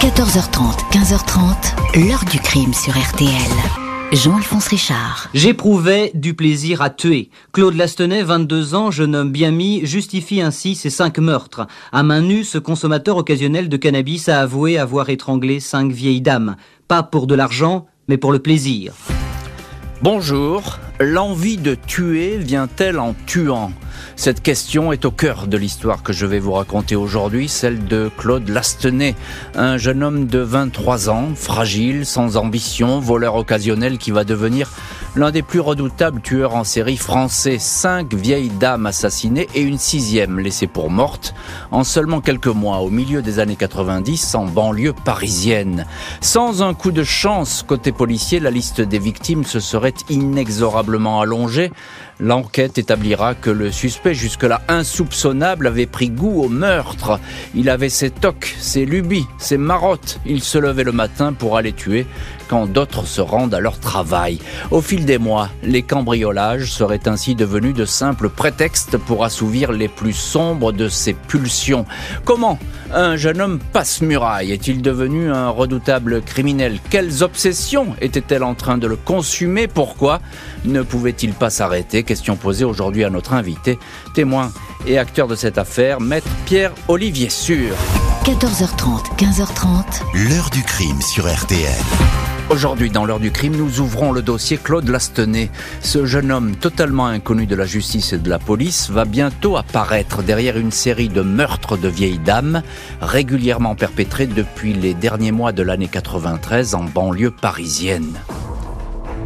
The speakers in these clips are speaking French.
14h30, 15h30, l'heure du crime sur RTL. Jean-Alphonse Richard. J'éprouvais du plaisir à tuer. Claude Lastenay, 22 ans, jeune homme bien mis, justifie ainsi ses cinq meurtres. À main nue, ce consommateur occasionnel de cannabis a avoué avoir étranglé cinq vieilles dames. Pas pour de l'argent, mais pour le plaisir. Bonjour, l'envie de tuer vient-elle en tuant? Cette question est au cœur de l'histoire que je vais vous raconter aujourd'hui, celle de Claude Lastenay, un jeune homme de 23 ans, fragile, sans ambition, voleur occasionnel qui va devenir l'un des plus redoutables tueurs en série français. Cinq vieilles dames assassinées et une sixième laissée pour morte en seulement quelques mois, au milieu des années 90, en banlieue parisienne. Sans un coup de chance côté policier, la liste des victimes se serait inexorablement allongée. L'enquête établira que le suspect, jusque-là insoupçonnable, avait pris goût au meurtre. Il avait ses tocs, ses lubies, ses marottes. Il se levait le matin pour aller tuer quand d'autres se rendent à leur travail. Au fil des mois, les cambriolages seraient ainsi devenus de simples prétextes pour assouvir les plus sombres de ses pulsions. Comment un jeune homme passe muraille Est-il devenu un redoutable criminel? Quelles obsessions était-elle en train de le consumer? Pourquoi ne pouvait-il pas s'arrêter? Question posée aujourd'hui à notre invité, témoin et acteur de cette affaire, maître Pierre-Olivier Sûr. 14h30, 15h30. L'heure du crime sur RTL. Aujourd'hui, dans l'heure du crime, nous ouvrons le dossier Claude Lastenay. Ce jeune homme totalement inconnu de la justice et de la police va bientôt apparaître derrière une série de meurtres de vieilles dames régulièrement perpétrés depuis les derniers mois de l'année 93 en banlieue parisienne.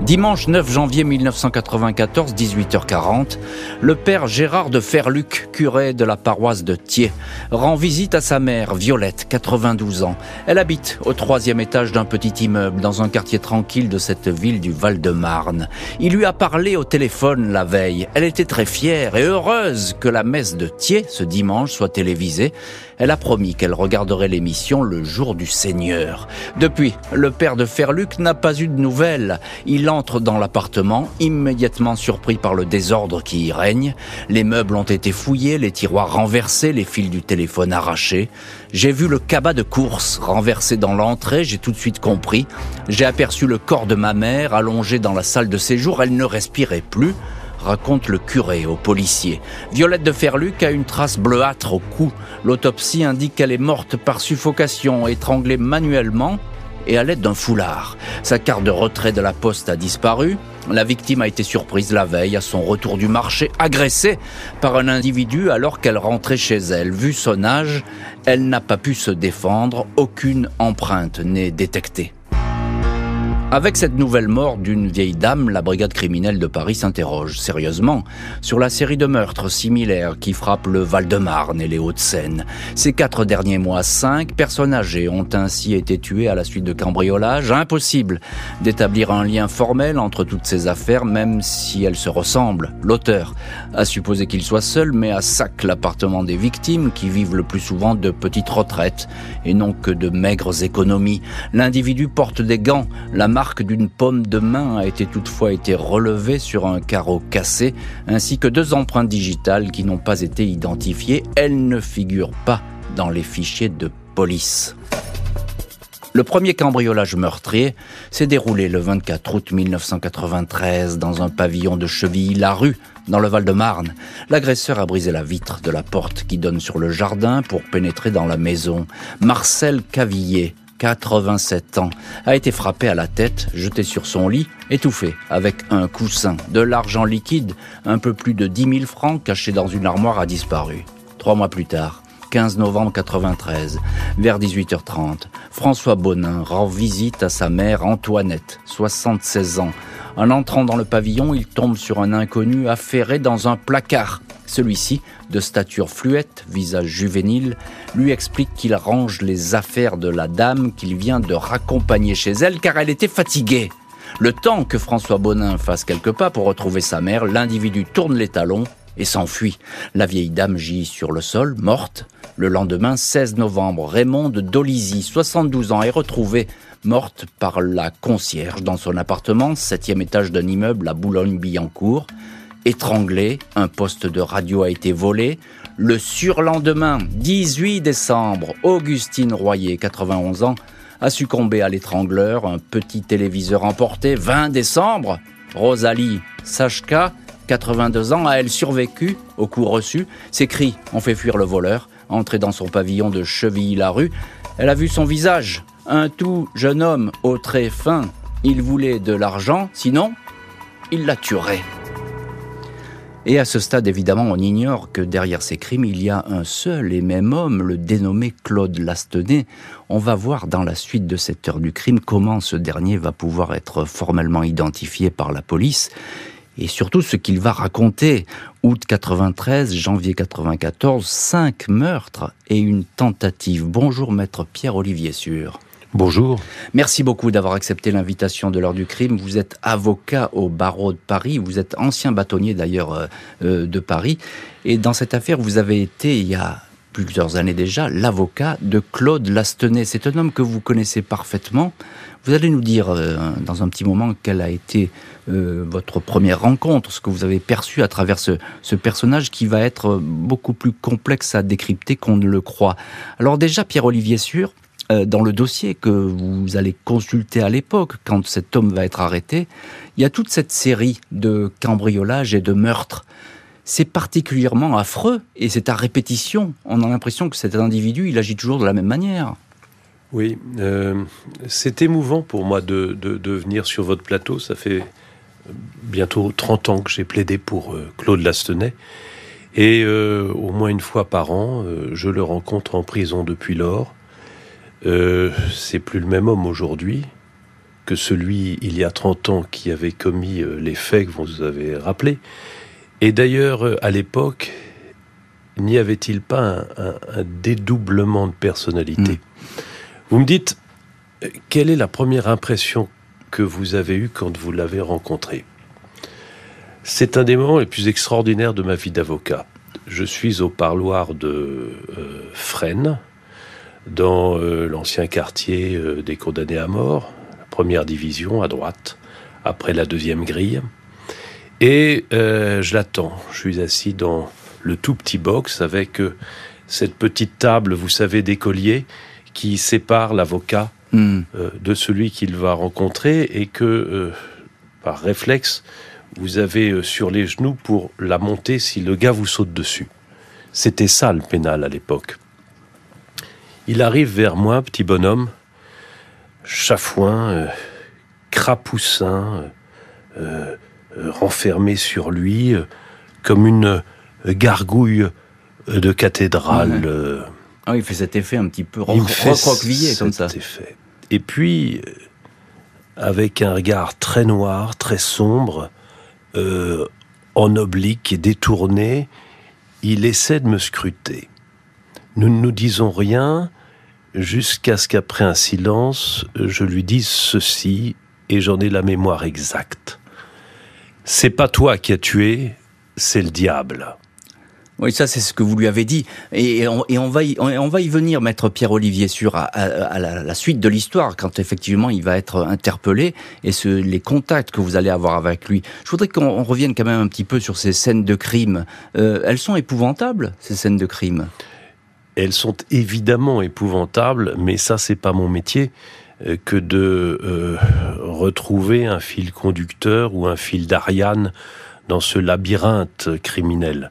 Dimanche 9 janvier 1994, 18h40, le père Gérard de Ferluc, curé de la paroisse de Thiers, rend visite à sa mère, Violette, 92 ans. Elle habite au troisième étage d'un petit immeuble dans un quartier tranquille de cette ville du Val-de-Marne. Il lui a parlé au téléphone la veille. Elle était très fière et heureuse que la messe de Thiers, ce dimanche, soit télévisée. Elle a promis qu'elle regarderait l'émission le jour du Seigneur. Depuis, le père de Ferluc n'a pas eu de nouvelles. Il entre dans l'appartement, immédiatement surpris par le désordre qui y règne. Les meubles ont été fouillés, les tiroirs renversés, les fils du téléphone arrachés. J'ai vu le cabas de course renversé dans l'entrée, j'ai tout de suite compris. J'ai aperçu le corps de ma mère allongé dans la salle de séjour, elle ne respirait plus raconte le curé au policier. Violette de Ferluc a une trace bleuâtre au cou. L'autopsie indique qu'elle est morte par suffocation, étranglée manuellement et à l'aide d'un foulard. Sa carte de retrait de la poste a disparu. La victime a été surprise la veille à son retour du marché, agressée par un individu alors qu'elle rentrait chez elle. Vu son âge, elle n'a pas pu se défendre, aucune empreinte n'est détectée. Avec cette nouvelle mort d'une vieille dame, la brigade criminelle de Paris s'interroge sérieusement sur la série de meurtres similaires qui frappent le Val-de-Marne et les Hauts-de-Seine. Ces quatre derniers mois, cinq personnes âgées ont ainsi été tuées à la suite de cambriolages. Impossible d'établir un lien formel entre toutes ces affaires, même si elles se ressemblent. L'auteur a supposé qu'il soit seul, mais à sac l'appartement des victimes qui vivent le plus souvent de petites retraites et non que de maigres économies. L'individu porte des gants, la d'une pomme de main a été toutefois été relevée sur un carreau cassé, ainsi que deux empreintes digitales qui n'ont pas été identifiées. Elles ne figurent pas dans les fichiers de police. Le premier cambriolage meurtrier s'est déroulé le 24 août 1993 dans un pavillon de Chevilly-la-Rue, dans le Val-de-Marne. L'agresseur a brisé la vitre de la porte qui donne sur le jardin pour pénétrer dans la maison. Marcel Cavillier 87 ans, a été frappé à la tête, jeté sur son lit, étouffé avec un coussin. De l'argent liquide, un peu plus de 10 000 francs cachés dans une armoire, a disparu. Trois mois plus tard, 15 novembre 93, vers 18h30, François Bonin rend visite à sa mère Antoinette, 76 ans. En entrant dans le pavillon, il tombe sur un inconnu affairé dans un placard. Celui-ci, de stature fluette, visage juvénile, lui explique qu'il range les affaires de la dame qu'il vient de raccompagner chez elle car elle était fatiguée. Le temps que François Bonin fasse quelques pas pour retrouver sa mère, l'individu tourne les talons et s'enfuit. La vieille dame gît sur le sol, morte. Le lendemain, 16 novembre, Raymond de Dolizy, 72 ans, est retrouvée morte par la concierge dans son appartement, septième étage d'un immeuble à Boulogne-Billancourt. étranglé, un poste de radio a été volé. Le surlendemain, 18 décembre, Augustine Royer, 91 ans, a succombé à l'étrangleur, un petit téléviseur emporté. 20 décembre, Rosalie Sachka, 82 ans, a elle survécu au coup reçu. Ses cris ont fait fuir le voleur, entré dans son pavillon de Chevilly-la-Rue. Elle a vu son visage, un tout jeune homme au trait fin. Il voulait de l'argent, sinon, il la tuerait. Et à ce stade, évidemment, on ignore que derrière ces crimes, il y a un seul et même homme, le dénommé Claude Lastenay. On va voir dans la suite de cette heure du crime comment ce dernier va pouvoir être formellement identifié par la police et surtout ce qu'il va raconter. Août 93, janvier 94, cinq meurtres et une tentative. Bonjour maître Pierre-Olivier Sûr. Bonjour. Merci beaucoup d'avoir accepté l'invitation de l'heure du crime. Vous êtes avocat au barreau de Paris. Vous êtes ancien bâtonnier d'ailleurs euh, euh, de Paris. Et dans cette affaire, vous avez été, il y a plusieurs années déjà, l'avocat de Claude Lastenay. C'est un homme que vous connaissez parfaitement. Vous allez nous dire euh, dans un petit moment quelle a été votre première rencontre, ce que vous avez perçu à travers ce, personnage qui va être beaucoup plus complexe à décrypter qu'on ne le croit. Alors déjà, Pierre-Olivier Sûr, euh, dans le dossier que vous allez consulter à l'époque, quand cet homme va être arrêté, il y a toute cette série de cambriolages et de meurtres. C'est particulièrement affreux et c'est à répétition. On a l'impression que cet individu, il agit toujours de la même manière. Oui, euh, c'est émouvant pour moi de, venir sur votre plateau. Ça fait bientôt 30 ans que j'ai plaidé pour euh, Claude Lastenay. Et au moins une fois par an, je le rencontre en prison depuis lors. Euh, c'est plus le même homme aujourd'hui que celui il y a 30 ans qui avait commis euh, les faits que vous avez rappelés. Et d'ailleurs, euh, à l'époque, n'y avait-il pas un, dédoublement de personnalité hmm. Vous me dites, quelle est la première impression que vous avez eue quand vous l'avez rencontré? C'est un des moments les plus extraordinaires de ma vie d'avocat. Je suis au parloir de Fresnes, dans euh, l'ancien quartier euh, des condamnés à mort, première division à droite, après la deuxième grille. Et euh, je l'attends. Je suis assis dans le tout petit box avec cette petite table, vous savez, d'écolier qui sépare l'avocat hmm. de celui qu'il va rencontrer et que, par réflexe, vous avez sur les genoux pour la monter si le gars vous saute dessus. C'était ça le pénal à l'époque. Il arrive vers moi, petit bonhomme, chafouin, euh, crapoussin, euh, euh, renfermé sur lui, comme une gargouille de cathédrale. Ah, il fait cet effet un petit peu recroquevillé comme ça. Effet. Et puis, avec un regard très noir, très sombre, en oblique et détourné, il essaie de me scruter. Nous ne nous disons rien jusqu'à ce qu'après un silence, je lui dise ceci et j'en ai la mémoire exacte. C'est pas toi qui as tué, c'est le diable. Oui, ça c'est ce que vous lui avez dit. Et, on, va, y, on, va y venir, maître Pierre-Olivier, sur à, la, suite de l'histoire, quand effectivement il va être interpellé, et ce, les contacts que vous allez avoir avec lui. Je voudrais qu'on revienne quand même un petit peu sur ces scènes de crime. Euh, elles sont épouvantables, ces scènes de crime? Elles sont évidemment épouvantables, mais ça, c'est pas mon métier que de euh, retrouver un fil conducteur ou un fil d'Ariane dans ce labyrinthe criminel.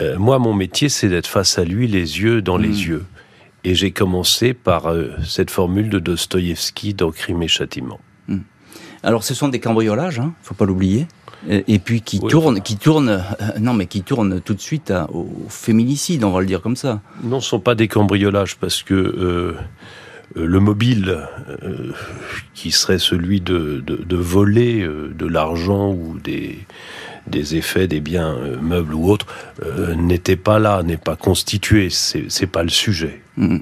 Euh, moi, mon métier, c'est d'être face à lui, les yeux dans les hmm. yeux. Et j'ai commencé par cette formule de Dostoïevski dans Crime et Châtiment. Hmm. Alors, ce sont des cambriolages, hein, faut pas l'oublier et puis qui tourne, qui tourne, euh, non mais qui tourne tout de suite au féminicide, on va le dire comme ça. Non, ce sont pas des cambriolages parce que euh, le mobile, euh, qui serait celui de, de, voler de l'argent ou des, des effets, des biens meubles ou autres, n'était pas là, n'est pas constitué. C'est pas le sujet. Mmh.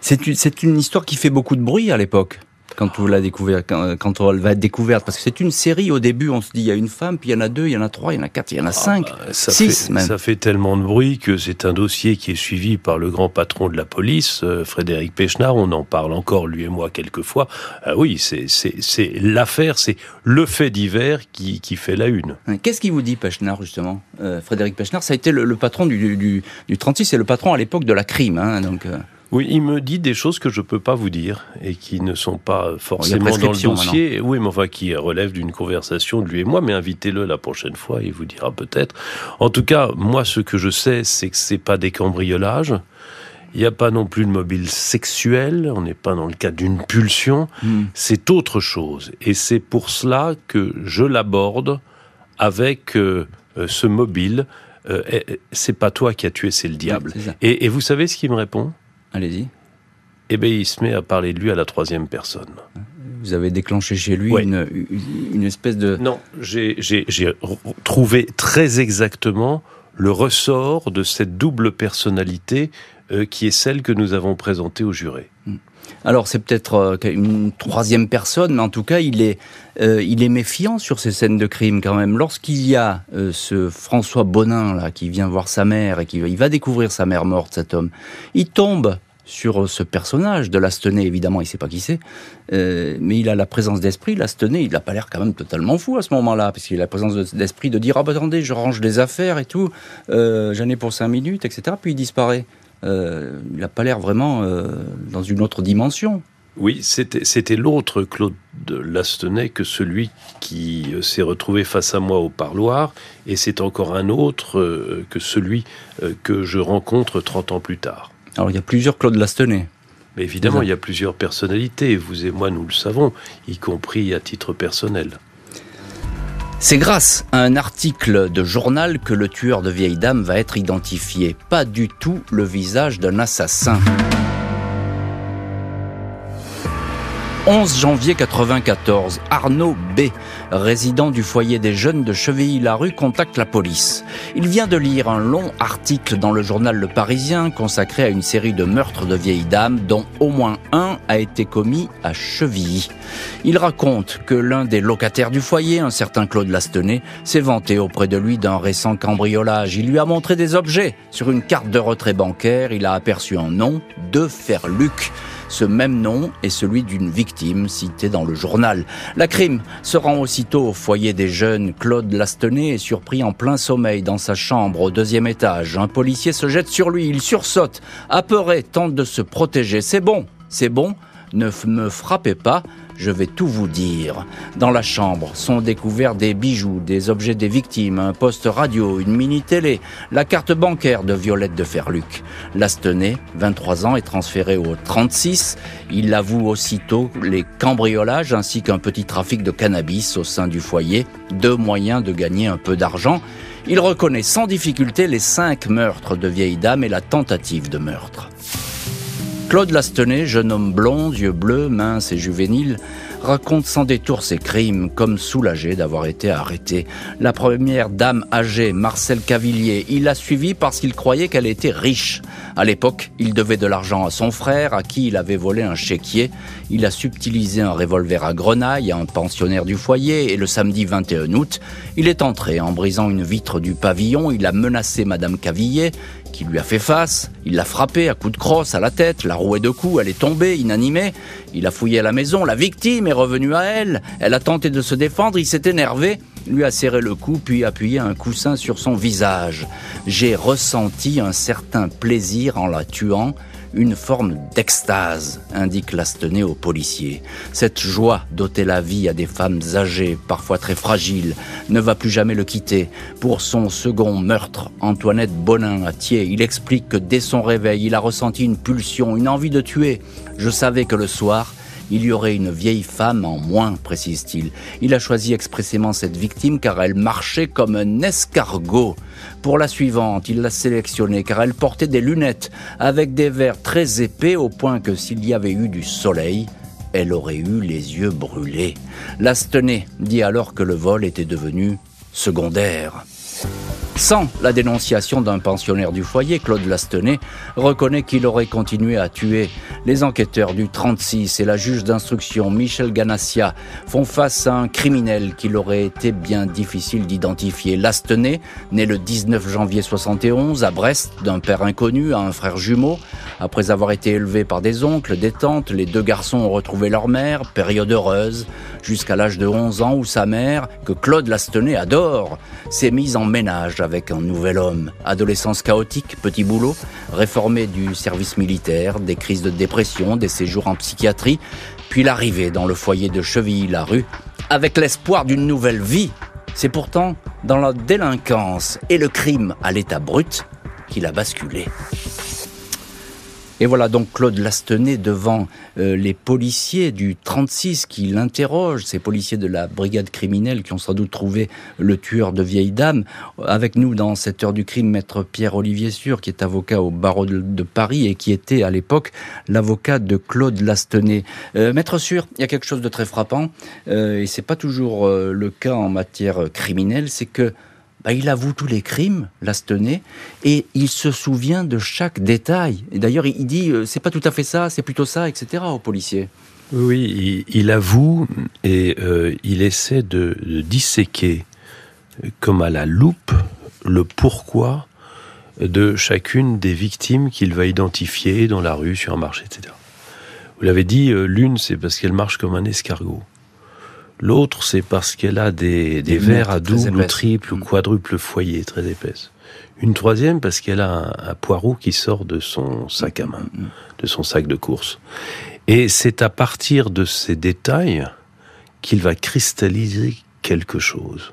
C'est une histoire qui fait beaucoup de bruit à l'époque. Quand vous la découvert, quand, elle va être découverte Parce que c'est une série au début, on se dit il y a une femme, puis il y en a deux, il y en a trois, il y en a quatre, il y en a ah cinq, bah, six même. Ça fait tellement de bruit que c'est un dossier qui est suivi par le grand patron de la police, euh, Frédéric Pechnard. On en parle encore lui et moi quelquefois. Ah oui, c'est l'affaire, c'est le fait divers qui, qui fait la une. Qu'est-ce qui vous dit Pechnard justement, euh, Frédéric Pechnard Ça a été le, patron du, du, du 36 et le patron à l'époque de la crime, hein, donc. Euh. Oui, il me dit des choses que je ne peux pas vous dire et qui ne sont pas forcément dans le dossier. Oui, mais enfin qui relèvent d'une conversation de lui et moi. Mais invitez-le la prochaine fois, il vous dira peut-être. En tout cas, moi, ce que je sais, c'est que c'est pas des cambriolages. Il n'y a pas non plus de mobile sexuel, on n'est pas dans le cadre d'une pulsion, hmm. c'est autre chose. Et c'est pour cela que je l'aborde avec euh, euh, ce mobile. Euh, c'est pas toi qui as tué, c'est le diable. et, et, vous savez ce qu'il me répond? Allez-y. Eh bien, il se met à parler de lui à la troisième personne. Vous avez déclenché chez lui une, une, espèce de... Non, j'ai trouvé très exactement le ressort de cette double personnalité euh, qui est celle que nous avons présentée au juré. Hmm. Alors c'est peut-être euh, une troisième personne, mais en tout cas il est, euh, il est méfiant sur ces scènes de crime quand même. Lorsqu'il y a ce François Bonin là qui vient voir sa mère et qui il va découvrir sa mère morte, cet homme, il tombe sur ce personnage de Lastenay, évidemment, il sait pas qui c'est, euh, mais il a la présence d'esprit. Lastenay, il n'a pas l'air quand même totalement fou à ce moment-là, parce qu'il a la présence d'esprit de dire ah bah attendez, je range les affaires et tout, euh, j'en ai pour cinq minutes, etc. Puis il disparaît. Euh, il n'a pas l'air vraiment dans une autre dimension. Oui, c'était l'autre Claude de Lastenay que celui qui s'est retrouvé face à moi au parloir, et c'est encore un autre que celui que je rencontre 30 ans plus tard. Alors il y a plusieurs Claude Lastenay. Mais évidemment, il y a plusieurs personnalités, vous et moi nous le savons, y compris à titre personnel. C'est grâce à un article de journal que le tueur de vieille dame va être identifié, pas du tout le visage d'un assassin. 11 janvier 94, Arnaud B, résident du foyer des jeunes de Chevilly-la-Rue, contacte la police. Il vient de lire un long article dans le journal Le Parisien consacré à une série de meurtres de vieilles dames dont au moins un a été commis à Chevilly. Il raconte que l'un des locataires du foyer, un certain Claude Lastenay, s'est vanté auprès de lui d'un récent cambriolage. Il lui a montré des objets. Sur une carte de retrait bancaire, il a aperçu un nom, de Ferluc. Ce même nom est celui d'une victime citée dans le journal. La crime se rend aussitôt au foyer des jeunes. Claude Lastenay est surpris en plein sommeil dans sa chambre au deuxième étage. Un policier se jette sur lui, il sursaute, apeuré, tente de se protéger. C'est bon, c'est bon, ne me frappez pas, je vais tout vous dire. Dans la chambre sont découverts des bijoux, des objets des victimes, un poste radio, une mini-télé, la carte bancaire de Violette de Ferluc. Lastenay, 23 ans, est transféré au 36. Il avoue aussitôt les cambriolages ainsi qu'un petit trafic de cannabis au sein du foyer, deux moyens de gagner un peu d'argent. Il reconnaît sans difficulté les cinq meurtres de vieilles dames et la tentative de meurtre. Claude Lastenay, jeune homme blond, yeux bleus, mince et juvénile, raconte sans détour ses crimes, comme soulagé d'avoir été arrêté. La première dame âgée, Marcel Cavillier, il l'a suivie parce qu'il croyait qu'elle était riche. À l'époque, il devait de l'argent à son frère, à qui il avait volé un chéquier. Il a subtilisé un revolver à grenaille à un pensionnaire du foyer et le samedi 21 août, il est entré en brisant une vitre du pavillon. Il a menacé Madame Cavillier qui lui a fait face. Il l'a frappée à coups de crosse à la tête, la rouée de coups, elle est tombée, inanimée. Il a fouillé à la maison, la victime est revenue à elle. Elle a tenté de se défendre, il s'est énervé, lui a serré le cou, puis appuyé un coussin sur son visage. J'ai ressenti un certain plaisir en la tuant une forme d'extase, indique Lastenay aux policiers. Cette joie d'ôter la vie à des femmes âgées, parfois très fragiles, ne va plus jamais le quitter. Pour son second meurtre, Antoinette Bonin à Thiers, il explique que dès son réveil, il a ressenti une pulsion, une envie de tuer. Je savais que le soir, il y aurait une vieille femme en moins, précise-t-il. Il a choisi expressément cette victime car elle marchait comme un escargot. Pour la suivante, il l'a sélectionnée car elle portait des lunettes avec des verres très épais au point que s'il y avait eu du soleil, elle aurait eu les yeux brûlés. Lastenay dit alors que le vol était devenu secondaire. Sans la dénonciation d'un pensionnaire du foyer, Claude Lastenay reconnaît qu'il aurait continué à tuer. Les enquêteurs du 36 et la juge d'instruction Michel Ganassia font face à un criminel qu'il aurait été bien difficile d'identifier. Lastenay, né le 19 janvier 71 à Brest d'un père inconnu à un frère jumeau, après avoir été élevé par des oncles, des tantes, les deux garçons ont retrouvé leur mère, période heureuse, jusqu'à l'âge de 11 ans où sa mère, que Claude Lastenay adore, s'est mise en ménage avec un nouvel homme. Adolescence chaotique, petit boulot, réformé du service militaire, des crises de dépression, des séjours en psychiatrie, puis l'arrivée dans le foyer de Chevilly-la-Rue, avec l'espoir d'une nouvelle vie. C'est pourtant dans la délinquance et le crime à l'état brut qu'il a basculé. Et voilà donc Claude Lastenay devant euh, les policiers du 36 qui l'interrogent, ces policiers de la brigade criminelle qui ont sans doute trouvé le tueur de vieille dame. Avec nous dans cette heure du crime, maître Pierre-Olivier Sûr, qui est avocat au barreau de, Paris et qui était à l'époque l'avocat de Claude Lastenay. Euh, maître Sûr, il y a quelque chose de très frappant, euh, et c'est pas toujours le cas en matière criminelle, c'est que bah, il avoue tous les crimes, Lastenay, et il se souvient de chaque détail. Et d'ailleurs, il dit, euh, c'est pas tout à fait ça, c'est plutôt ça, etc. aux policiers. Oui, il, avoue et euh, il essaie de, disséquer, comme à la loupe, le pourquoi de chacune des victimes qu'il va identifier dans la rue, sur un marché, etc. Vous l'avez dit, euh, l'une, c'est parce qu'elle marche comme un escargot. L'autre, c'est parce qu'elle a des, des verres à double ou triple ou mm. quadruple foyer très épaisse. Une troisième, parce qu'elle a un, poireau qui sort de son sac à main, mm, de son sac de course. Et c'est à partir de ces détails qu'il va cristalliser quelque chose.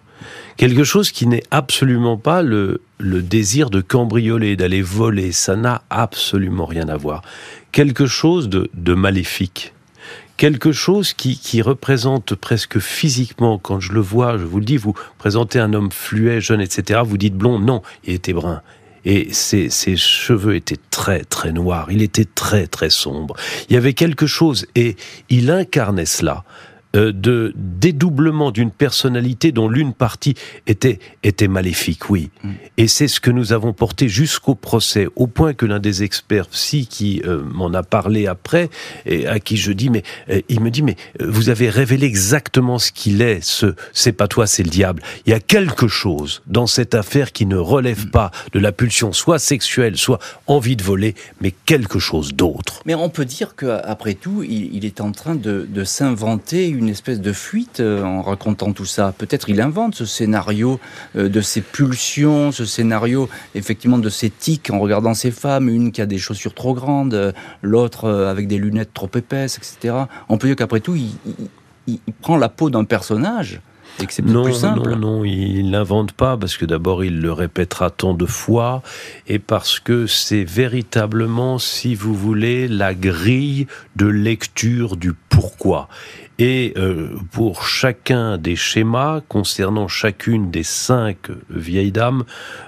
Quelque chose qui n'est absolument pas le, le désir de cambrioler, d'aller voler. Ça n'a absolument rien à voir. Quelque chose de, de maléfique quelque chose qui, représente presque physiquement, quand je le vois, je vous le dis, vous présentez un homme fluet, jeune, etc., vous dites blond, non, il était brun. Et ses, ses, cheveux étaient très très noirs, il était très très sombre. Il y avait quelque chose, et il incarnait cela. Euh, de dédoublement d'une personnalité dont l'une partie était était maléfique, oui. Mm. Et c'est ce que nous avons porté jusqu'au procès, au point que l'un des experts psy qui euh, m'en a parlé après, et à qui je dis, mais euh, il me dit, mais vous avez révélé exactement ce qu'il est. Ce c'est pas toi, c'est le diable. Il y a quelque chose dans cette affaire qui ne relève mm. pas de la pulsion, soit sexuelle, soit envie de voler, mais quelque chose d'autre. Mais on peut dire qu'après tout, il, il, est en train de, de s'inventer une espèce de fuite euh, en racontant tout ça. Peut-être il invente ce scénario euh, de ses pulsions, ce scénario effectivement de ses tics en regardant ses femmes, une qui a des chaussures trop grandes, euh, l'autre avec des lunettes trop épaisses, etc. On peut dire qu'après tout, il, prend la peau d'un personnage et que non, plus simple. Non, non, il l'invente pas parce que d'abord il le répétera tant de fois et parce que c'est véritablement, si vous voulez, la grille de lecture du pourquoi. Et euh, pour chacun des schémas concernant chacune des cinq vieilles dames,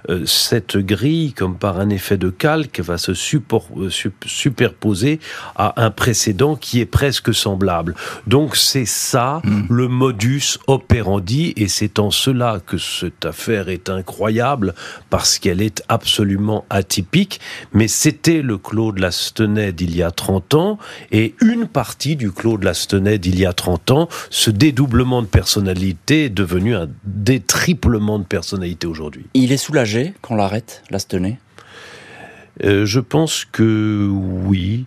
euh, cette grille, comme par un effet de calque, va se euh, superposer à un précédent qui est presque semblable. Donc c'est ça hmm. le modus operandi, et c'est en cela que cette affaire est incroyable, parce qu'elle est absolument atypique, mais c'était le Claude Lastenay d'il y a 30 ans, et une partie du Claude Lastenay d'il y a 30 30 ans, ce dédoublement de personnalité est devenu un détriplement de personnalité aujourd'hui. Il est soulagé qu'on l'arrête, Lastenay euh, Je pense que oui.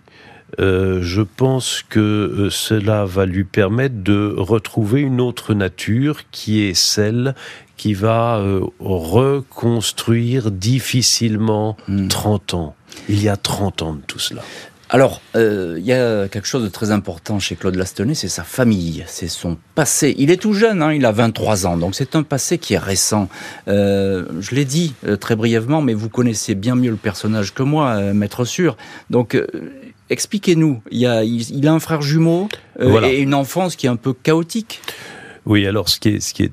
Euh, je pense que euh, cela va lui permettre de retrouver une autre nature qui est celle qui va reconstruire difficilement 30 hmm. ans. Il y a 30 ans de tout cela. Alors, euh, il y a quelque chose de très important chez Claude Lastenay, c'est sa famille, c'est son passé. Il est tout jeune, hein, il a 23 ans, donc c'est un passé qui est récent. Euh, je l'ai dit euh, très brièvement, mais vous connaissez bien mieux le personnage que moi, maître sûr. Donc, expliquez-nous. Il, a, il, a un frère jumeau et une enfance qui est un peu chaotique. Oui, alors ce qui est, ce qui est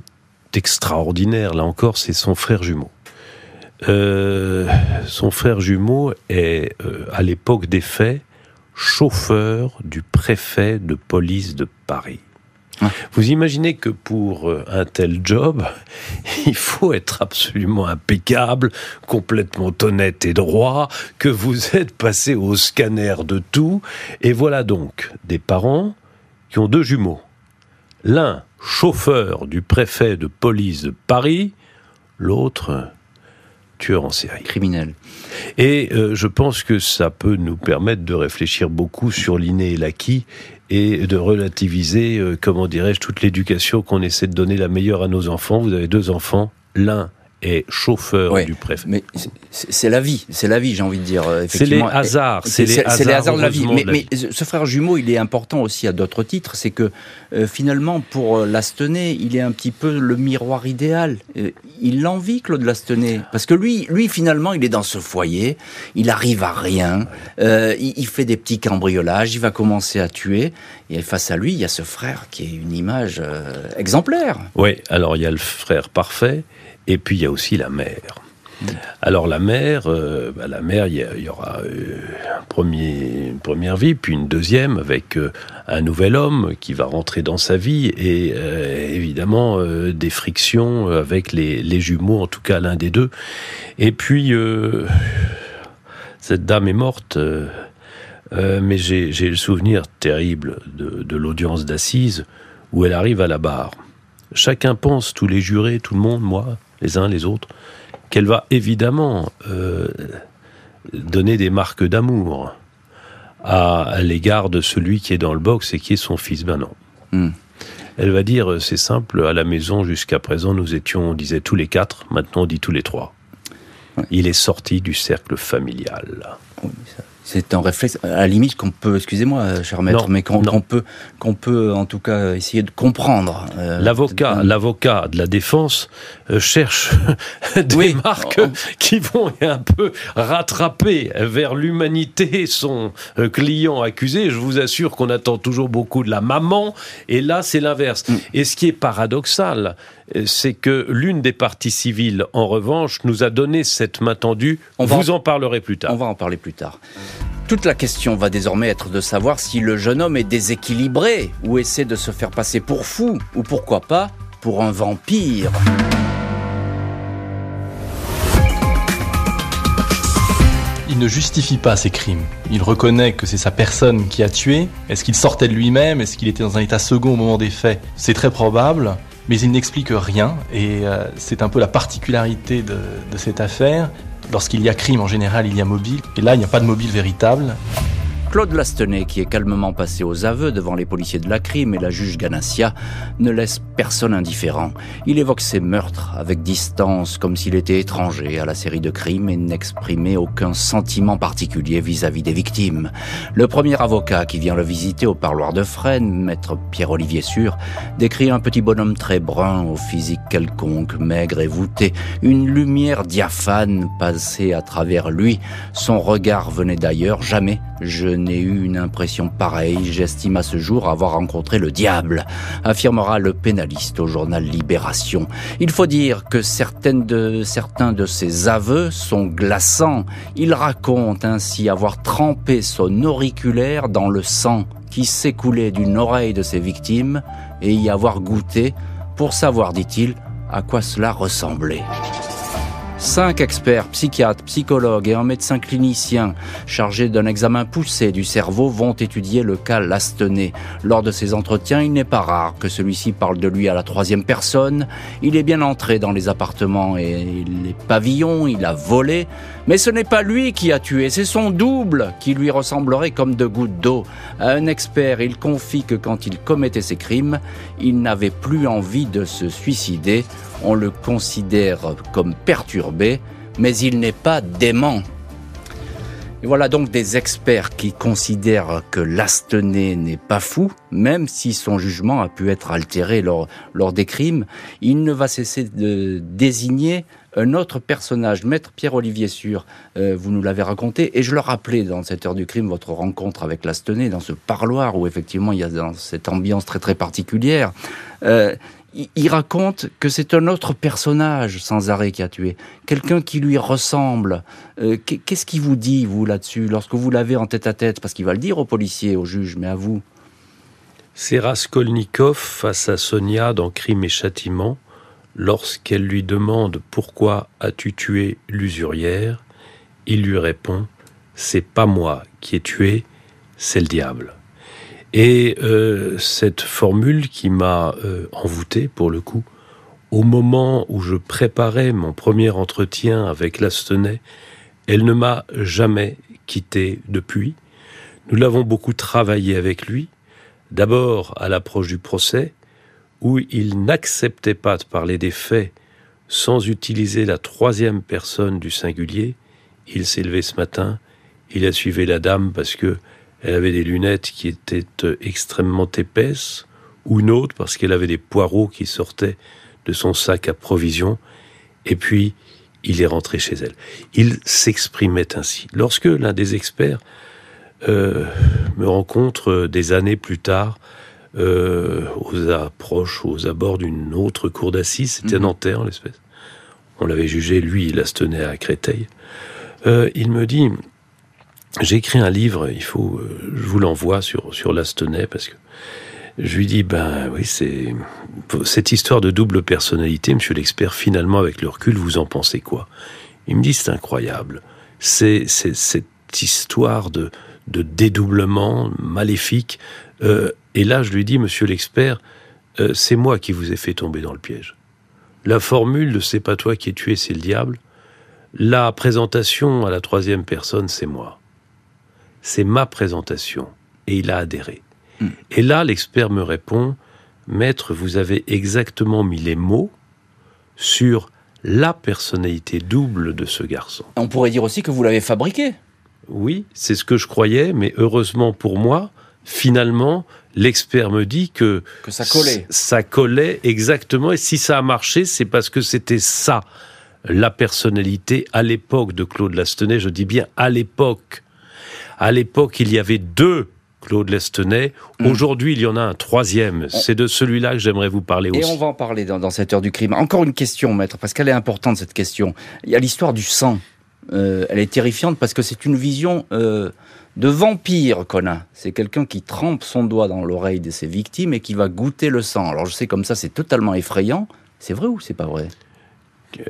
extraordinaire, là encore, c'est son frère jumeau. Euh, son frère jumeau est, euh, à l'époque des faits, chauffeur du préfet de police de Paris. Vous imaginez que pour euh, un tel job, il faut être absolument impeccable, complètement honnête et droit, que vous êtes passé au scanner de tout, et voilà donc des parents qui ont deux jumeaux. L'un chauffeur du préfet de police de Paris, l'autre en série. Criminel. Et euh, je pense que ça peut nous permettre de réfléchir beaucoup sur l'inné et l'acquis et de relativiser, euh, comment dirais-je, toute l'éducation qu'on essaie de donner la meilleure à nos enfants. Vous avez deux enfants, l'un est chauffeur du préfet. Mais c'est la vie, c'est la vie, j'ai envie de dire. Euh, c'est les hasards, c'est les, hasards de la vie. Mais, ce frère jumeau, il est important aussi à d'autres titres. C'est que euh, finalement, pour euh, Lastenay, il est un petit peu le miroir idéal. il l'envie, Claude Lastenay, parce que lui, lui finalement, il est dans ce foyer, il arrive à rien, il, fait des petits cambriolages, il va commencer à tuer, et face à lui, il y a ce frère qui est une image exemplaire. Oui, alors il y a le frère parfait. Et puis il y a aussi la mer. Alors la mer, euh, bah, la mer, il y, aura euh, une première vie, puis une deuxième avec euh, un nouvel homme qui va rentrer dans sa vie et évidemment des frictions avec les, jumeaux, en tout cas l'un des deux. Et puis cette dame est morte. mais j'ai le souvenir terrible de l'audience d'assises où elle arrive à la barre. Chacun pense, tous les jurés, tout le monde, moi, les uns les autres, qu'elle va évidemment euh, donner des marques d'amour à, l'égard de celui qui est dans le box et qui est son fils. Ben non. Hmm. Elle va dire, euh, c'est simple, à la maison jusqu'à présent nous étions, on disait tous les quatre, maintenant on dit tous les trois. Il est sorti du cercle familial. C'est un réflexe, à la limite qu'on peut, excusez-moi, cher maître, mais qu'on peut, qu'on peut en tout cas essayer de comprendre. Euh, l'avocat, l'avocat de la défense euh, cherche des marques qui vont un peu rattraper vers l'humanité son euh, client accusé. Je vous assure qu'on attend toujours beaucoup de la maman, et là c'est l'inverse. Mm. Et ce qui est paradoxal, c'est que l'une des parties civiles, en revanche, nous a donné cette main tendue. On vous en, parlerez plus tard. On va en parler plus tard. Toute la question va désormais être de savoir si le jeune homme est déséquilibré ou essaie de se faire passer pour fou ou pourquoi pas pour un vampire. Il ne justifie pas ses crimes. Il reconnaît que c'est sa personne qui a tué. Est-ce qu'il sortait de lui-même? Est-ce qu'il était dans un état second au moment des faits? C'est très probable mais il n'explique rien et euh, c'est un peu la particularité de, de cette affaire. Lorsqu'il y a crime, en général, il y a mobile, et là, il n'y a pas de mobile véritable. Claude Lastenay, qui est calmement passé aux aveux devant les policiers de la crime et la juge Ganassia, ne laisse personne indifférent. Il évoque ses meurtres avec distance, comme s'il était étranger à la série de crimes et n'exprimait aucun sentiment particulier vis-à-vis des victimes. Le premier avocat qui vient le visiter au parloir de Fresnes, maître Pierre-Olivier Sûr, décrit un petit bonhomme très brun, au physique quelconque, maigre et voûté, une lumière diaphane passait à travers lui. Son regard venait d'ailleurs, jamais je n'ai eu une impression pareille. J'estime à ce jour avoir rencontré le diable, affirmera le pénaliste au journal Libération. Il faut dire que certains de ses aveux sont glaçants. Il raconte ainsi avoir trempé son auriculaire dans le sang qui s'écoulait d'une oreille de ses victimes et y avoir goûté pour savoir, dit-il, à quoi cela ressemblait. Cinq experts, psychiatres, psychologues et un médecin clinicien chargés d'un examen poussé du cerveau vont étudier le cas Lastenay. Lors de ces entretiens, il n'est pas rare que celui-ci parle de lui à la troisième personne. Il est bien entré dans les appartements et les pavillons, il a volé. Mais ce n'est pas lui qui a tué, c'est son double qui lui ressemblerait comme de gouttes d'eau. À un expert, il confie que quand il commettait ses crimes, il n'avait plus envie de se suicider on le considère comme perturbé, mais il n'est pas dément. Et voilà donc des experts qui considèrent que Lastenay n'est pas fou, même si son jugement a pu être altéré lors, des crimes. Il ne va cesser de désigner un autre personnage, Maître Pierre-Olivier Sûr, euh, vous nous l'avez raconté, et je le rappelais dans cette heure du crime, votre rencontre avec Lastenay, dans ce parloir où effectivement il y a dans cette ambiance très très particulière. Euh, il raconte que c'est un autre personnage sans arrêt qui a tué, quelqu'un qui lui ressemble. Euh, qu'est-ce qu'il vous dit, vous, là-dessus, lorsque vous l'avez en tête à tête? Parce qu'il va le dire aux policiers, aux juges, mais à vous C'est Raskolnikov face à Sonia dans Crime et Châtiment, lorsqu'elle lui demande pourquoi as-tu tué l'usurière, il lui répond c'est pas moi qui ai tué, c'est le diable. Et euh, cette formule qui m'a euh, envoûté pour le coup, au moment où je préparais mon premier entretien avec Lastenay, elle ne m'a jamais quitté depuis. Nous l'avons beaucoup travaillé avec lui, D'abord à l'approche du procès, où il n'acceptait pas de parler des faits sans utiliser la troisième personne du singulier. Il s'est levé ce matin, il a suivi la dame parce que elle avait des lunettes qui étaient euh, extrêmement épaisses, ou autre parce qu'elle avait des poireaux qui sortaient de son sac à provisions, et puis il est rentré chez elle. Il s'exprimait ainsi. Lorsque l'un des experts euh, me rencontre euh, des années plus tard euh, aux approches, aux abords d'une autre cour d'assises. C'était mmh. Nanterre, en l'espèce. On l'avait jugé, lui, il la tenait à Créteil. il me dit, j'ai écrit un livre, il faut, je vous l'envoie sur, sur l'Astenay, parce que je lui dis, ben oui, c'est cette histoire de double personnalité, monsieur l'expert, finalement, avec le recul, vous en pensez quoi? Il me dit, c'est incroyable. C'est cette histoire de, de dédoublement maléfique. Euh, et là, je lui dis, monsieur l'expert, euh, c'est moi qui vous ai fait tomber dans le piège. La formule de c'est pas toi qui es tué, c'est le diable. La présentation à la troisième personne, c'est moi. C'est ma présentation. Et il a adhéré. Hmm. Et là, l'expert me répond, Maître, vous avez exactement mis les mots sur la personnalité double de ce garçon. On pourrait dire aussi que vous l'avez fabriqué. Oui, c'est ce que je croyais, mais heureusement pour moi, finalement, l'expert me dit que, que ça collait. Ça collait exactement, et si ça a marché, c'est parce que c'était ça, la personnalité à l'époque de Claude Lastenay, je dis bien à l'époque. À l'époque, il y avait deux Claude Lestenay. Mm. Aujourd'hui, il y en a un troisième. C'est de celui-là que j'aimerais vous parler aussi. Et on va en parler dans, dans, cette heure du crime. Encore une question, maître, parce qu'elle est importante, cette question. Il y a l'histoire du sang. Euh, elle est terrifiante parce que c'est une vision euh, de vampire qu'on a. C'est quelqu'un qui trempe son doigt dans l'oreille de ses victimes et qui va goûter le sang. Alors je sais comme ça, c'est totalement effrayant. C'est vrai ou c'est pas vrai?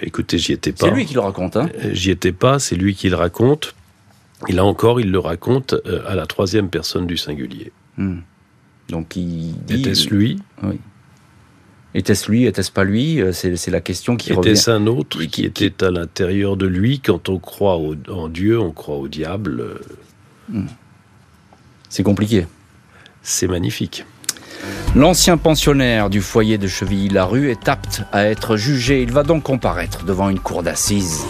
Écoutez, j'y étais pas. C'est lui qui le raconte. Hein j'y étais pas, c'est lui qui le raconte. Et là encore, il le raconte à la troisième personne du singulier. Hmm. Donc il dit... Était-ce lui? Oui. Était-ce lui, était-ce pas lui? Euh, C'est la question qui revient. Était-ce un autre qui, était à l'intérieur de lui? Quand on croit en Dieu, on croit au diable. Euh. Hmm. C'est compliqué. C'est magnifique. L'ancien pensionnaire du foyer de Chevilly-la-Rue est apte à être jugé. Il va donc comparaître devant une cour d'assises.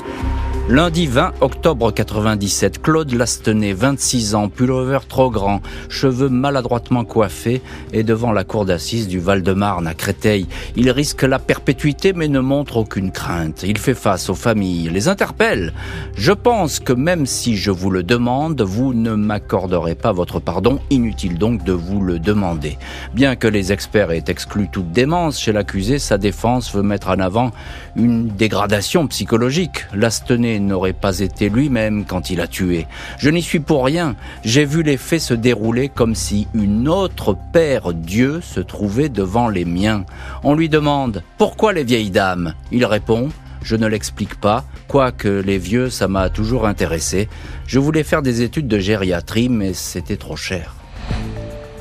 Lundi 20 octobre 97, Claude Lastenay, 26 ans, pullover trop grand, cheveux maladroitement coiffés, est devant la cour d'assises du Val-de-Marne à Créteil. Il risque la perpétuité mais ne montre aucune crainte. Il fait face aux familles, les interpelle. Je pense que même si je vous le demande, vous ne m'accorderez pas votre pardon. Inutile donc de vous le demander. Bien que les experts aient exclu toute démence chez l'accusé, sa défense veut mettre en avant une dégradation psychologique. Lastenay n'aurait pas été lui-même quand il a tué. Je n'y suis pour rien. J'ai vu les faits se dérouler comme si une autre Père Dieu se trouvait devant les miens. On lui demande Pourquoi les vieilles dames? Il répond je ne l'explique pas, quoique les vieux, ça m'a toujours intéressé. Je voulais faire des études de gériatrie, mais c'était trop cher.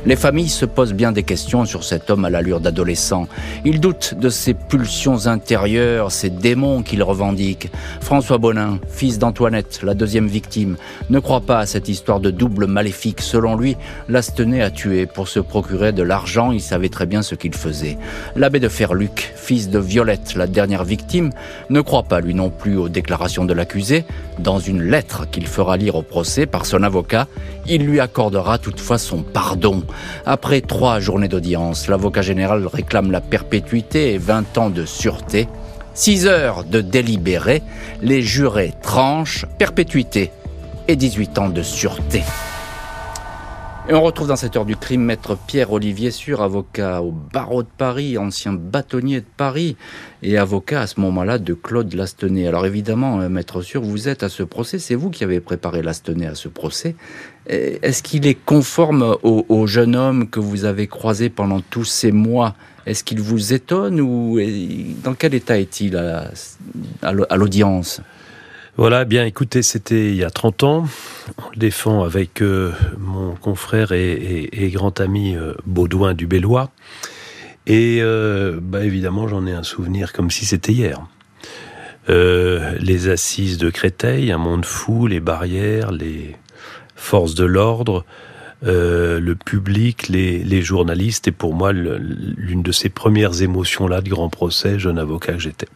Les familles se posent bien des questions sur cet homme à l'allure d'adolescent. Ils doutent de ses pulsions intérieures, ses démons qu'il revendique. François Bonin, fils d'Antoinette, la deuxième victime, ne croit pas à cette histoire de double maléfique. Selon lui, Lastenay a tué pour se procurer de l'argent, il savait très bien ce qu'il faisait. L'abbé de Ferluc, fils de Violette, la dernière victime, ne croit pas lui non plus aux déclarations de l'accusé. Dans une lettre qu'il fera lire au procès par son avocat, il lui accordera toutefois son pardon. Après trois journées d'audience, l'avocat général réclame la perpétuité et 20 ans de sûreté. Six heures de délibéré, les jurés tranchent perpétuité et 18 ans de sûreté. Et on retrouve dans cette heure du crime maître Pierre-Olivier Sûr, avocat au barreau de Paris, ancien bâtonnier de Paris et avocat à ce moment-là de Claude Lastenay. Alors évidemment, euh, maître Sûr, vous êtes à ce procès, c'est vous qui avez préparé Lastenay à ce procès. Est-ce qu'il est conforme au, jeune homme que vous avez croisé pendant tous ces mois? Est-ce qu'il vous étonne ou dans quel état est-il à l'audience? Voilà, bien écoutez, c'était il y a 30 ans. On le défend avec euh, mon confrère et, grand ami euh, Baudouin du. Et euh, bah, évidemment, j'en ai un souvenir comme si c'était hier. les assises de Créteil, un monde fou, les barrières, les forces de l'ordre, le public, les, les, journalistes, et pour moi, l'une de ces premières émotions-là de grand procès, jeune avocat que j'étais.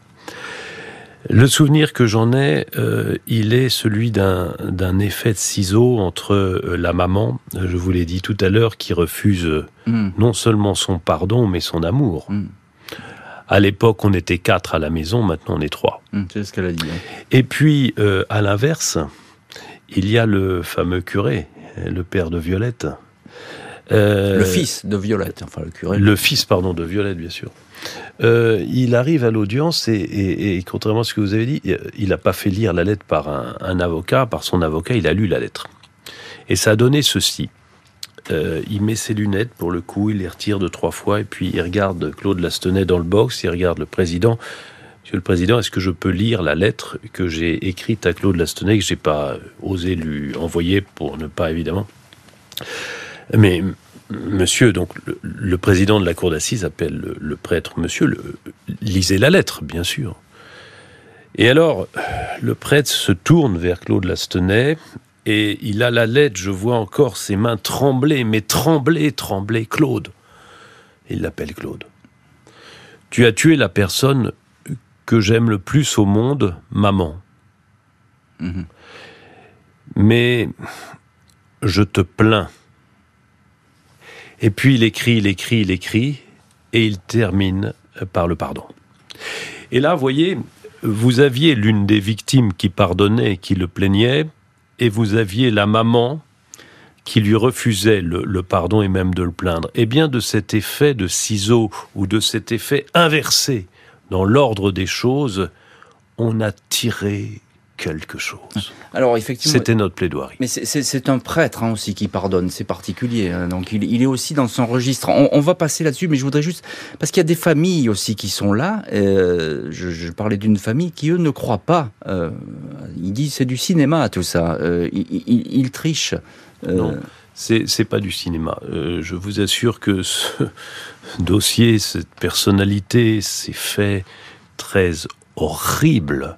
Le souvenir que j'en ai, euh, il est celui d'un effet de ciseau entre euh, la maman, je vous l'ai dit tout à l'heure, qui refuse hmm. non seulement son pardon, mais son amour. Hmm. À l'époque, on était quatre à la maison, maintenant on est trois. Hmm, c'est ce qu'elle a dit. Et puis, euh, à l'inverse, il y a le fameux curé, le père de Violette. le fils de Violette, enfin le curé. Le fils, pardon, de Violette, bien sûr. Euh, il arrive à l'audience et, contrairement à ce que vous avez dit, il n'a pas fait lire la lettre par un, avocat, par son avocat, il a lu la lettre. Et ça a donné ceci. Euh, il met ses lunettes pour le coup, il les retire de trois fois et puis il regarde Claude Lastenay dans le box, il regarde le président. Monsieur le Président, est-ce que je peux lire la lettre que j'ai écrite à Claude Lastenay que j'ai pas osé lui envoyer pour ne pas évidemment. Mais Monsieur, donc le, président de la cour d'assises appelle le, prêtre Monsieur, le, lisez la lettre, bien sûr. Et alors, le prêtre se tourne vers Claude Lastenay et il a la lettre, je vois encore ses mains trembler, mais trembler, trembler, Claude. Il l'appelle Claude. Tu as tué la personne que j'aime le plus au monde, maman. Mhm. Mais je te plains et puis il écrit, il écrit, il écrit, et il termine par le pardon. Et là, voyez, vous aviez l'une des victimes qui pardonnait, qui le plaignait, et vous aviez la maman qui lui refusait le, pardon et même de le plaindre. Et bien de cet effet de ciseau ou de cet effet inversé dans l'ordre des choses, on a tiré quelque chose. Alors effectivement, c'était notre plaidoirie. Mais c'est un prêtre hein, aussi qui pardonne, c'est particulier. Hein. donc il, est aussi dans son registre. On, va passer là-dessus, mais je voudrais juste parce qu'il y a des familles aussi qui sont là. Euh, je, parlais d'une famille qui eux ne croient pas. Euh, il dit c'est du cinéma tout ça. Euh, il, triche. Non. C'est pas du cinéma. je vous assure que ce dossier, cette personnalité, ces faits très horribles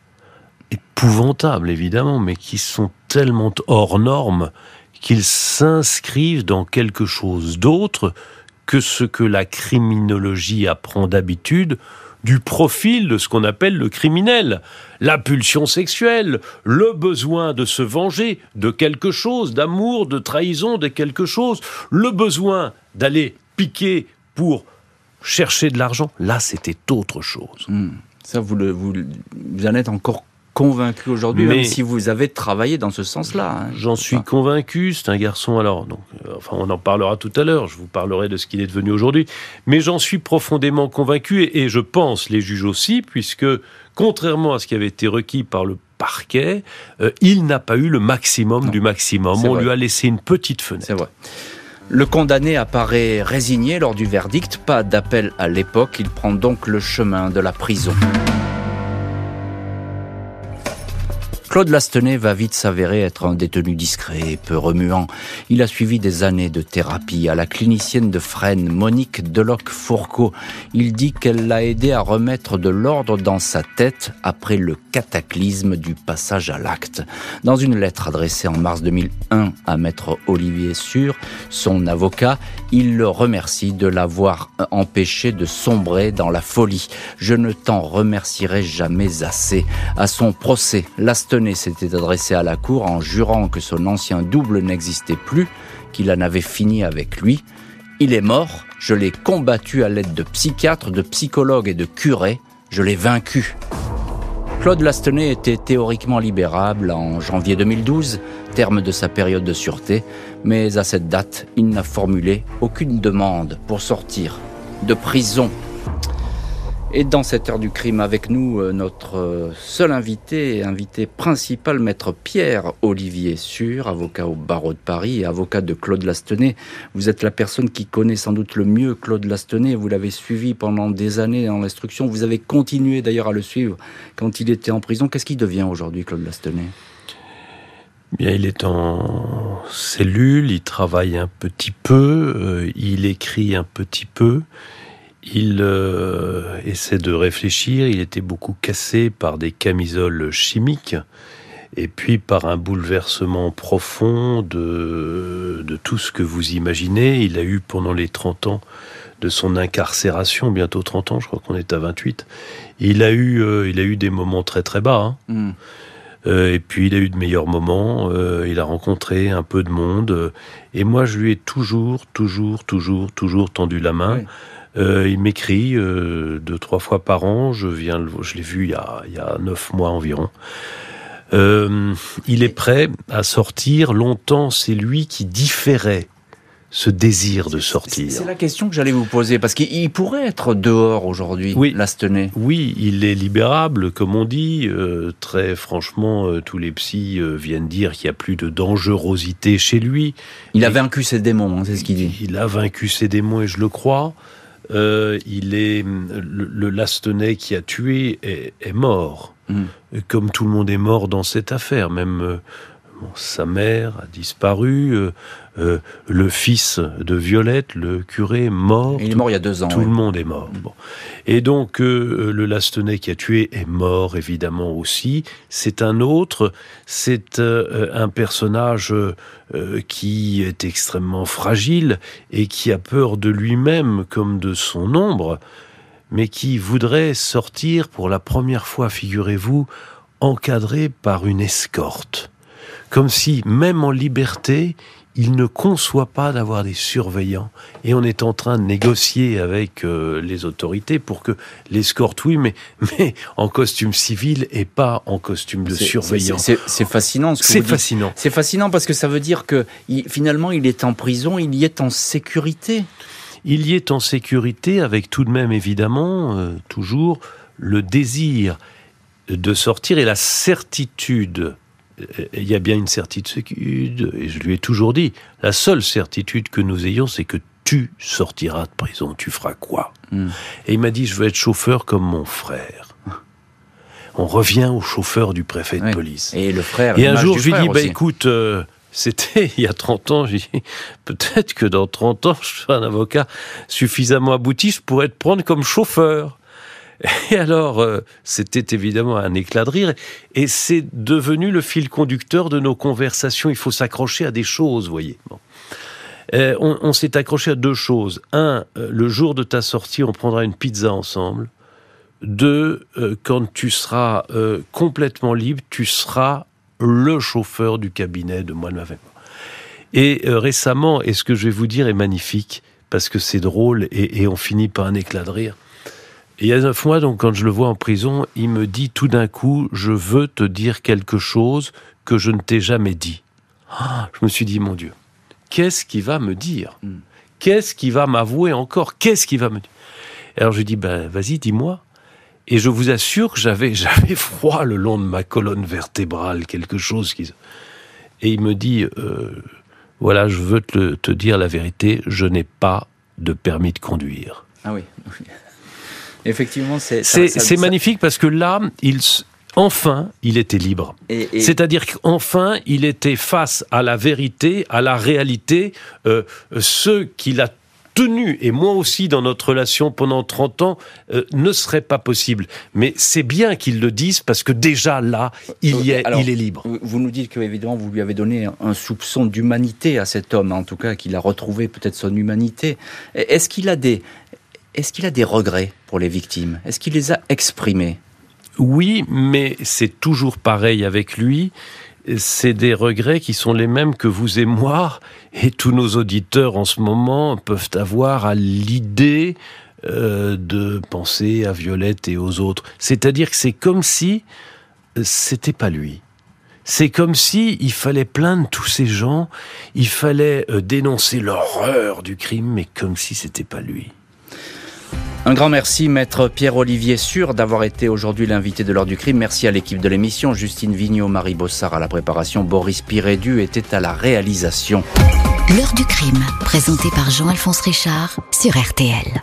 épouvantables évidemment, mais qui sont tellement hors normes qu'ils s'inscrivent dans quelque chose d'autre que ce que la criminologie apprend d'habitude du profil de ce qu'on appelle le criminel. La pulsion sexuelle, le besoin de se venger de quelque chose, d'amour, de trahison, de quelque chose, le besoin d'aller piquer pour chercher de l'argent. Là, c'était autre chose. Hmm. Ça, vous, vous, vous en êtes encore convaincu aujourd'hui, même si vous avez travaillé dans ce sens-là. Hein, j'en suis convaincu. C'est un garçon. Alors, donc, euh, enfin, on en parlera tout à l'heure. Je vous parlerai de ce qu'il est devenu aujourd'hui. Mais j'en suis profondément convaincu, et, je pense les juges aussi, puisque contrairement à ce qui avait été requis par le parquet, euh, il n'a pas eu le maximum du maximum. On lui a laissé une petite fenêtre. C'est vrai. Le condamné apparaît résigné lors du verdict, pas d'appel à l'époque, il prend donc le chemin de la prison. Claude Lastenay va vite s'avérer être un détenu discret et peu remuant. Il a suivi des années de thérapie à la clinicienne de Fresnes, Monique Deloc-Fourcault. Il dit qu'elle l'a aidé à remettre de l'ordre dans sa tête après le cataclysme du passage à l'acte. Dans une lettre adressée en mars 2001 à maître Olivier Sûr, son avocat, il le remercie de l'avoir empêché de sombrer dans la folie. Je ne t'en remercierai jamais assez. À son procès, Lastenay s'était adressé à la cour en jurant que son ancien double n'existait plus, qu'il en avait fini avec lui. Il est mort, je l'ai combattu à l'aide de psychiatres, de psychologues et de curés, je l'ai vaincu. Claude Lastenay était théoriquement libérable en janvier 2012, terme de sa période de sûreté, mais à cette date, il n'a formulé aucune demande pour sortir de prison. Et dans cette heure du crime avec nous, euh, notre euh, seul invité, invité principal, maître Pierre Olivier Sûr, avocat au barreau de Paris et avocat de Claude Lastenay. Vous êtes la personne qui connaît sans doute le mieux Claude Lastenay. Vous l'avez suivi pendant des années dans l'instruction. Vous avez continué d'ailleurs à le suivre quand il était en prison. Qu'est-ce qu'il devient aujourd'hui, Claude Lastenay? Bien, il est en cellule, il travaille un petit peu, euh, il écrit un petit peu. Il euh, essaie de réfléchir, il était beaucoup cassé par des camisoles chimiques et puis par un bouleversement profond de, de tout ce que vous imaginez. Il a eu pendant les 30 ans de son incarcération, bientôt 30 ans, je crois qu'on est à 28, il a eu, euh, il a eu des moments très très bas. Hein. Mm. Euh, et puis il a eu de meilleurs moments, euh, il a rencontré un peu de monde, et moi je lui ai toujours, toujours, toujours, toujours tendu la main. Euh, il m'écrit euh, deux, trois fois par an. Je viens, je l'ai vu il y, a, il y a neuf mois environ. Euh, il est prêt à sortir. Longtemps, c'est lui qui différait ce désir de sortir. C'est la question que j'allais vous poser, parce qu'il pourrait être dehors aujourd'hui, oui, Lastenay. Oui, il est libérable, comme on dit. Euh, très franchement, euh, tous les psys euh, viennent dire qu'il n'y a plus de dangerosité chez lui. Il a vaincu ses démons, hein, c'est ce qu'il dit. Il a vaincu ses démons, et je le crois. Euh, il est le, le, Lastenay qui a tué est, est mort, mm. comme tout le monde est mort dans cette affaire. Même euh, bon, sa mère a disparu, euh, euh, le fils de Violette, le curé, mort. Il est mort il y a deux ans. Tout le monde est mort. Bon. Et donc, euh, le Lastenay qui a tué est mort, évidemment, aussi. C'est un autre. C'est un personnage qui est extrêmement fragile et qui a peur de lui-même comme de son ombre, mais qui voudrait sortir pour la première fois, figurez-vous, encadré par une escorte. Comme si, même en liberté, il ne conçoit pas d'avoir des surveillants. Et on est en train de négocier avec euh, les autorités pour que l'escorte, oui, mais, mais en costume civil et pas en costume de surveillant. C'est fascinant. C'est fascinant. C'est fascinant parce que ça veut dire que il, finalement, il est en prison, il y est en sécurité. Il y est en sécurité avec tout de même, évidemment, euh, toujours le désir de sortir et la certitude il y a bien une certitude, et je lui ai toujours dit, la seule certitude que nous ayons, c'est que tu sortiras de prison, tu feras quoi mm. Et il m'a dit, je veux être chauffeur comme mon frère. On revient au chauffeur du préfet de police. Et le frère. Et un jour, je lui ai dit, bah, écoute, euh, c'était il y a 30 ans, j'ai dit, peut-être que dans 30 ans, je serai un avocat suffisamment abouti, je pourrais te prendre comme chauffeur. Et alors, euh, c'était évidemment un éclat de rire, et c'est devenu le fil conducteur de nos conversations. Il faut s'accrocher à des choses, voyez. Euh, on, s'est accroché à deux choses. Un, euh, le jour de ta sortie, on prendra une pizza ensemble. Deux, quand tu seras complètement libre, tu seras le chauffeur du cabinet de Moine Lavin. Et récemment, et ce que je vais vous dire est magnifique, parce que c'est drôle, et on finit par un éclat de rire. Et il y a neuf mois, donc, quand je le vois en prison, il me dit tout d'un coup, je veux te dire quelque chose que je ne t'ai jamais dit. Ah, je me suis dit, mon Dieu, qu'est-ce qu'il va me dire mm. Qu'est-ce qu'il va m'avouer encore Qu'est-ce qu'il va me dire? Alors je lui dis, ben vas-y, dis-moi. Et je vous assure que j'avais, j'avais froid le long de ma colonne vertébrale, quelque chose qui... Et il me dit, euh, voilà, je veux te, te dire la vérité, je n'ai pas de permis de conduire. Ah oui. Effectivement, c'est c'est magnifique parce que là, il enfin, il était libre. C'est-à-dire qu'enfin, il était face à la vérité, à la réalité. Euh, ceux qu'il a tenu, et moi aussi dans notre relation pendant 30 ans, euh, ne serait pas possible. Mais c'est bien qu'il le dise parce que déjà là, il, y est, Alors, il est libre. Vous nous dites que évidemment vous lui avez donné un soupçon d'humanité à cet homme, en tout cas qu'il a retrouvé peut-être son humanité. Est-ce qu'il a des est-ce qu'il a des regrets pour les victimes? Est-ce qu'il les a exprimés? Oui, mais c'est toujours pareil avec lui. C'est des regrets qui sont les mêmes que vous et moi, et tous nos auditeurs en ce moment peuvent avoir à l'idée euh, de penser à Violette et aux autres. C'est-à-dire que c'est comme si c'était pas lui. C'est comme si il fallait plaindre tous ces gens, il fallait euh, dénoncer l'horreur du crime, mais comme si c'était pas lui. Un grand merci, maître Pierre-Olivier Sûr, d'avoir été aujourd'hui l'invité de l'heure du crime. Merci à l'équipe de l'émission, Justine Vignot, Marie Bossard à la préparation, Boris Pirédu était à la réalisation. L'heure du crime, présenté par Jean-Alphonse Richard sur RTL.